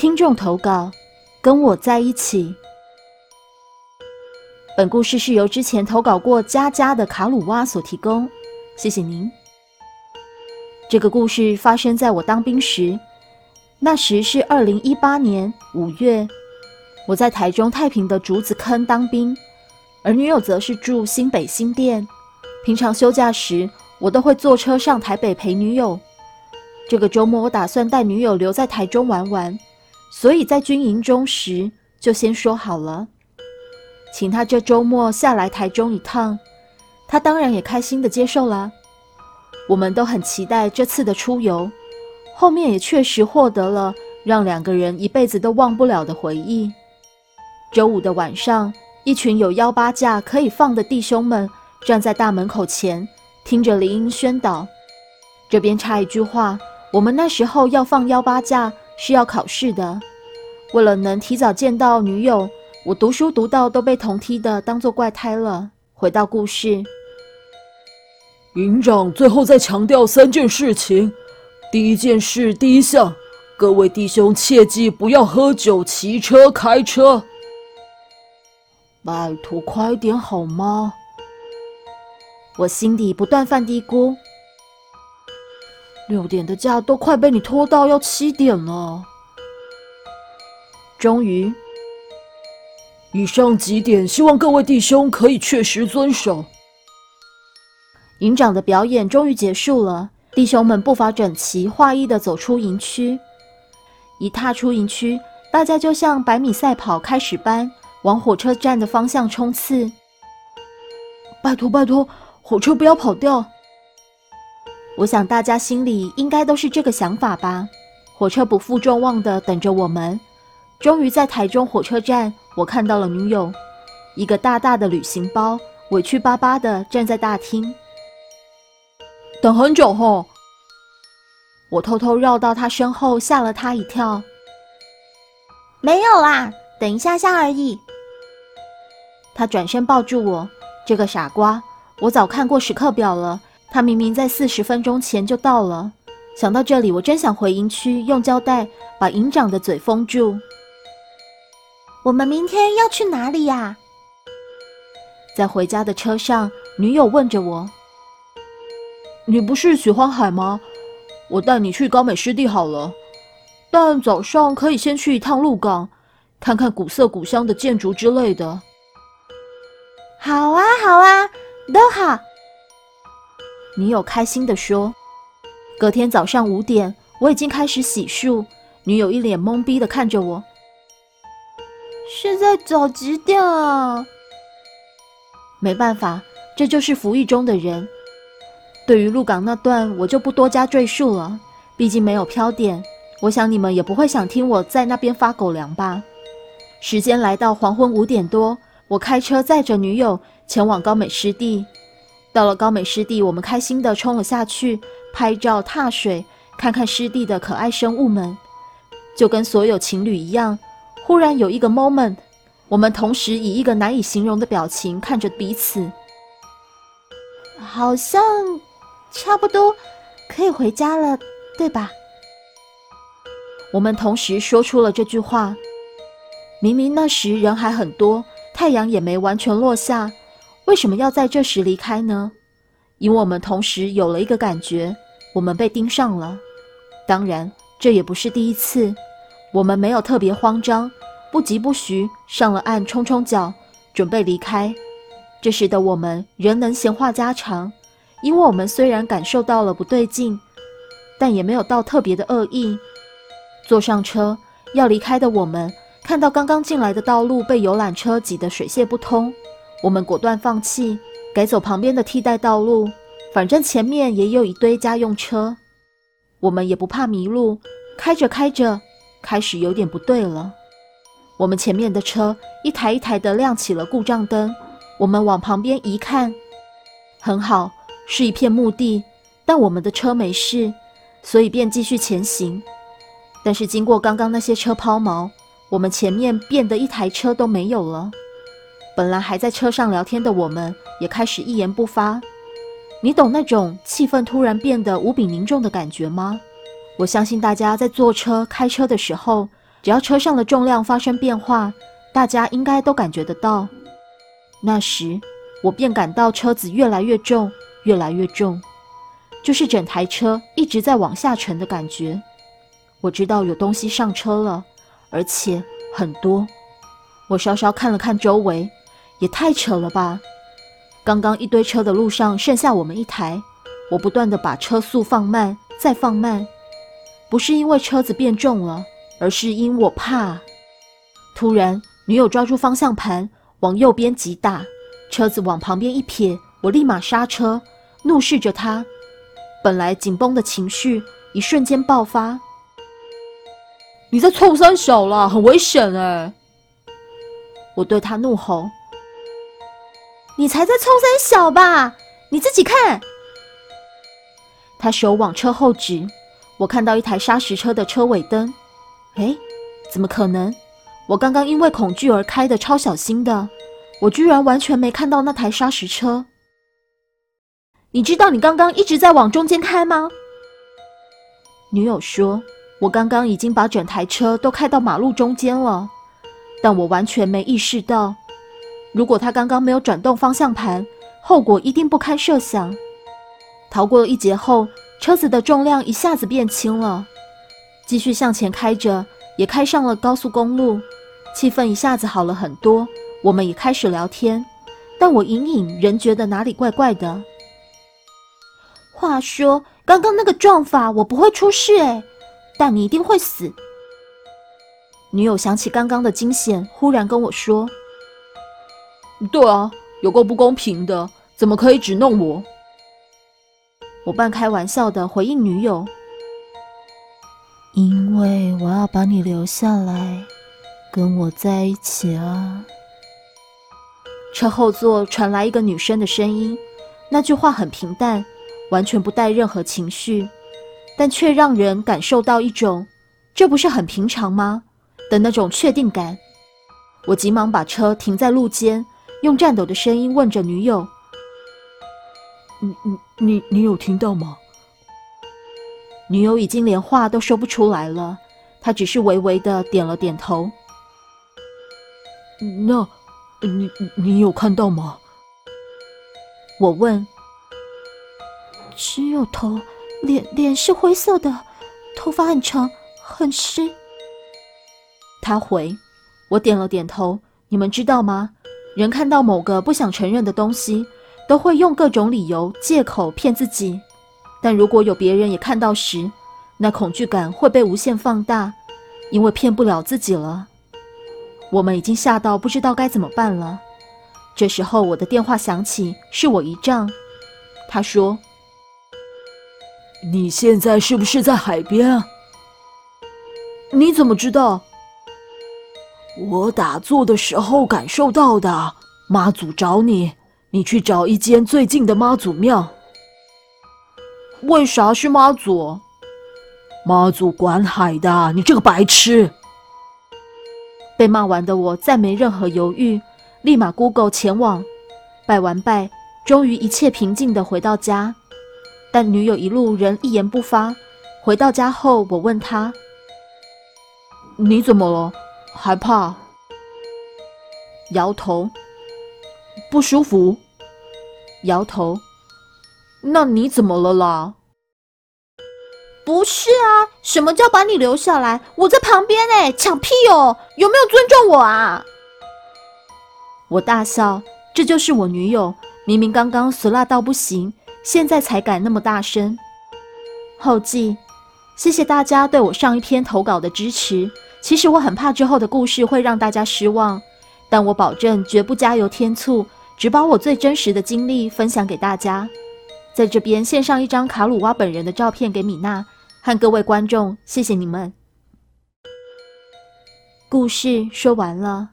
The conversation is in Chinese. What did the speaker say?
听众投稿，跟我在一起。本故事是由之前投稿过佳佳的卡鲁蛙所提供，谢谢您。这个故事发生在我当兵时，那时是二零一八年五月，我在台中太平的竹子坑当兵，而女友则是住新北新店。平常休假时，我都会坐车上台北陪女友。这个周末，我打算带女友留在台中玩玩。所以在军营中时就先说好了，请他这周末下来台中一趟，他当然也开心的接受了。我们都很期待这次的出游，后面也确实获得了让两个人一辈子都忘不了的回忆。周五的晚上，一群有幺八架可以放的弟兄们站在大门口前，听着林音宣导。这边插一句话，我们那时候要放幺八架。是要考试的，为了能提早见到女友，我读书读到都被同梯的当做怪胎了。回到故事，营长最后再强调三件事情：第一件事，第一项，各位弟兄切记不要喝酒、骑车、开车。拜托，快点好吗？我心底不断犯嘀咕。六点的假都快被你拖到要七点了。终于，以上几点，希望各位弟兄可以确实遵守。营长的表演终于结束了，弟兄们步伐整齐、划一的走出营区。一踏出营区，大家就像百米赛跑开始般往火车站的方向冲刺。拜托拜托，火车不要跑掉！我想大家心里应该都是这个想法吧。火车不负众望的等着我们。终于在台中火车站，我看到了女友，一个大大的旅行包，委屈巴巴的站在大厅。等很久后，我偷偷绕到她身后，吓了她一跳。没有啦，等一下下而已。她转身抱住我，这个傻瓜，我早看过时刻表了。他明明在四十分钟前就到了。想到这里，我真想回营区用胶带把营长的嘴封住。我们明天要去哪里呀？在回家的车上，女友问着我：“你不是喜欢海吗？我带你去高美湿地好了。但早上可以先去一趟鹿港，看看古色古香的建筑之类的。”好啊，好啊，都好。女友开心地说：“隔天早上五点，我已经开始洗漱。女友一脸懵逼地看着我。现在早几点啊？没办法，这就是服役中的人。对于鹿港那段，我就不多加赘述了，毕竟没有飘点。我想你们也不会想听我在那边发狗粮吧。时间来到黄昏五点多，我开车载着女友前往高美湿地。”到了高美湿地，我们开心地冲了下去，拍照、踏水，看看湿地的可爱生物们，就跟所有情侣一样。忽然有一个 moment，我们同时以一个难以形容的表情看着彼此，好像差不多可以回家了，对吧？我们同时说出了这句话。明明那时人还很多，太阳也没完全落下。为什么要在这时离开呢？因为我们同时有了一个感觉，我们被盯上了。当然，这也不是第一次。我们没有特别慌张，不疾不徐上了岸，冲冲脚，准备离开。这时的我们仍能闲话家常，因为我们虽然感受到了不对劲，但也没有到特别的恶意。坐上车要离开的我们，看到刚刚进来的道路被游览车挤得水泄不通。我们果断放弃，改走旁边的替代道路。反正前面也有一堆家用车，我们也不怕迷路。开着开着，开始有点不对了。我们前面的车一台一台的亮起了故障灯。我们往旁边一看，很好，是一片墓地，但我们的车没事，所以便继续前行。但是经过刚刚那些车抛锚，我们前面变得一台车都没有了。本来还在车上聊天的我们，也开始一言不发。你懂那种气氛突然变得无比凝重的感觉吗？我相信大家在坐车、开车的时候，只要车上的重量发生变化，大家应该都感觉得到。那时，我便感到车子越来越重，越来越重，就是整台车一直在往下沉的感觉。我知道有东西上车了，而且很多。我稍稍看了看周围，也太扯了吧！刚刚一堆车的路上剩下我们一台，我不断的把车速放慢，再放慢，不是因为车子变重了。而是因我怕。突然，女友抓住方向盘往右边急打，车子往旁边一撇，我立马刹车，怒视着她。本来紧绷的情绪一瞬间爆发。你在冲三小啦，很危险哎！我对他怒吼：“你才在冲三小吧？你自己看！”他手往车后指，我看到一台砂石车的车尾灯。哎，怎么可能？我刚刚因为恐惧而开的超小心的，我居然完全没看到那台砂石车。你知道你刚刚一直在往中间开吗？女友说，我刚刚已经把整台车都开到马路中间了，但我完全没意识到，如果他刚刚没有转动方向盘，后果一定不堪设想。逃过了一劫后，车子的重量一下子变轻了。继续向前开着，也开上了高速公路，气氛一下子好了很多。我们也开始聊天，但我隐隐仍觉得哪里怪怪的。话说，刚刚那个撞法我不会出事诶，但你一定会死。女友想起刚刚的惊险，忽然跟我说：“对啊，有够不公平的，怎么可以只弄我？”我半开玩笑的回应女友。因为我要把你留下来，跟我在一起啊！车后座传来一个女生的声音，那句话很平淡，完全不带任何情绪，但却让人感受到一种“这不是很平常吗”的那种确定感。我急忙把车停在路肩，用颤抖的声音问着女友：“你、你、你、你有听到吗？”女友已经连话都说不出来了，她只是微微的点了点头。那，你你有看到吗？我问。只有头，脸脸是灰色的，头发很长，很湿。他回。我点了点头。你们知道吗？人看到某个不想承认的东西，都会用各种理由、借口骗自己。但如果有别人也看到时，那恐惧感会被无限放大，因为骗不了自己了。我们已经吓到不知道该怎么办了。这时候我的电话响起，是我姨丈。他说：“你现在是不是在海边啊？你怎么知道？我打坐的时候感受到的。妈祖找你，你去找一间最近的妈祖庙。”为啥是妈祖？妈祖管海的，你这个白痴！被骂完的我再没任何犹豫，立马 Google 前往，拜完拜，终于一切平静的回到家。但女友一路仍一言不发。回到家后，我问她：“你怎么了？害怕？”摇头。不舒服？摇头。那你怎么了啦？不是啊，什么叫把你留下来？我在旁边哎，抢屁哦！有没有尊重我啊？我大笑，这就是我女友，明明刚刚俗辣到不行，现在才敢那么大声。后记，谢谢大家对我上一篇投稿的支持。其实我很怕之后的故事会让大家失望，但我保证绝不加油添醋，只把我最真实的经历分享给大家。在这边献上一张卡鲁瓦本人的照片给米娜和各位观众，谢谢你们。故事说完了。